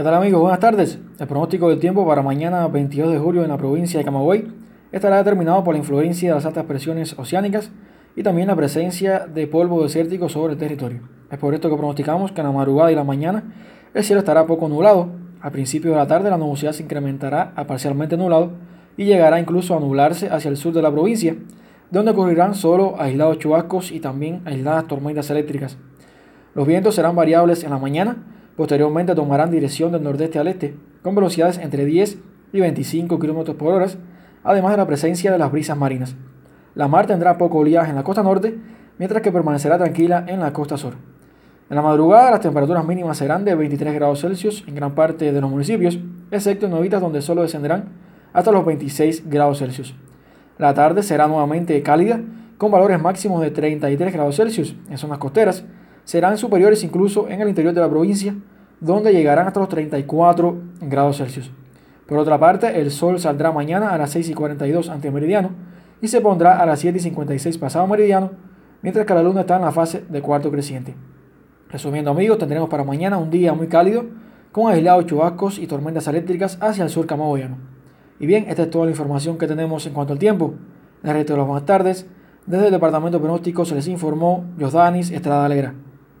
¿Qué tal amigos? Buenas tardes. El pronóstico del tiempo para mañana 22 de julio en la provincia de Camagüey estará determinado por la influencia de las altas presiones oceánicas y también la presencia de polvo desértico sobre el territorio. Es por esto que pronosticamos que en la madrugada y la mañana el cielo estará poco nublado. Al principio de la tarde la nubosidad se incrementará a parcialmente nublado y llegará incluso a nublarse hacia el sur de la provincia, donde ocurrirán solo aislados chubascos y también aisladas tormentas eléctricas. Los vientos serán variables en la mañana, posteriormente tomarán dirección del nordeste al este, con velocidades entre 10 y 25 km por hora, además de la presencia de las brisas marinas. La mar tendrá poco oleaje en la costa norte, mientras que permanecerá tranquila en la costa sur. En la madrugada las temperaturas mínimas serán de 23 grados Celsius en gran parte de los municipios, excepto en Novitas donde solo descenderán hasta los 26 grados Celsius. La tarde será nuevamente cálida, con valores máximos de 33 grados Celsius en zonas costeras, serán superiores incluso en el interior de la provincia, donde llegarán hasta los 34 grados Celsius. Por otra parte, el sol saldrá mañana a las 6 y 42 ante meridiano y se pondrá a las 7 y 56 pasado meridiano, mientras que la luna está en la fase de cuarto creciente. Resumiendo amigos, tendremos para mañana un día muy cálido, con aislados chubascos y tormentas eléctricas hacia el sur camagüeyano. Y bien, esta es toda la información que tenemos en cuanto al tiempo. El resto las buenas tardes. Desde el Departamento de Pronóstico se les informó Josdanis Estrada Alegra.